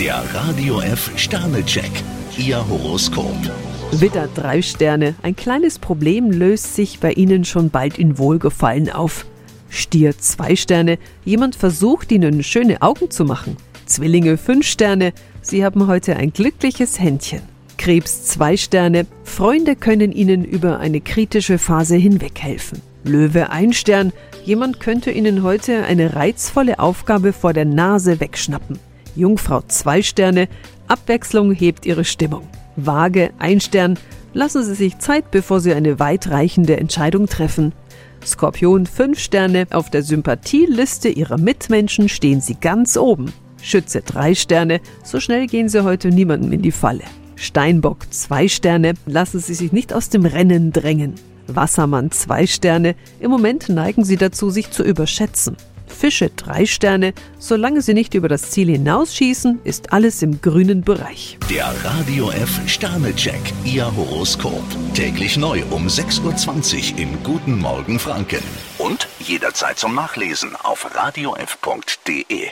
Der Radio F Sternecheck. Ihr Horoskop. Widder drei Sterne. Ein kleines Problem löst sich bei Ihnen schon bald in Wohlgefallen auf. Stier zwei Sterne. Jemand versucht Ihnen schöne Augen zu machen. Zwillinge fünf Sterne. Sie haben heute ein glückliches Händchen. Krebs zwei Sterne. Freunde können Ihnen über eine kritische Phase hinweg helfen. Löwe ein Stern. Jemand könnte Ihnen heute eine reizvolle Aufgabe vor der Nase wegschnappen. Jungfrau zwei Sterne. Abwechslung hebt Ihre Stimmung. Waage ein Stern. Lassen Sie sich Zeit, bevor Sie eine weitreichende Entscheidung treffen. Skorpion fünf Sterne. Auf der Sympathieliste Ihrer Mitmenschen stehen Sie ganz oben. Schütze drei Sterne. So schnell gehen Sie heute niemandem in die Falle. Steinbock zwei Sterne. Lassen Sie sich nicht aus dem Rennen drängen. Wassermann zwei Sterne. Im Moment neigen Sie dazu, sich zu überschätzen. Fische drei Sterne. Solange Sie nicht über das Ziel hinausschießen, ist alles im grünen Bereich. Der Radio F Sternecheck. Ihr Horoskop. Täglich neu um 6.20 Uhr im Guten Morgen Franken. Und jederzeit zum Nachlesen auf radiof.de.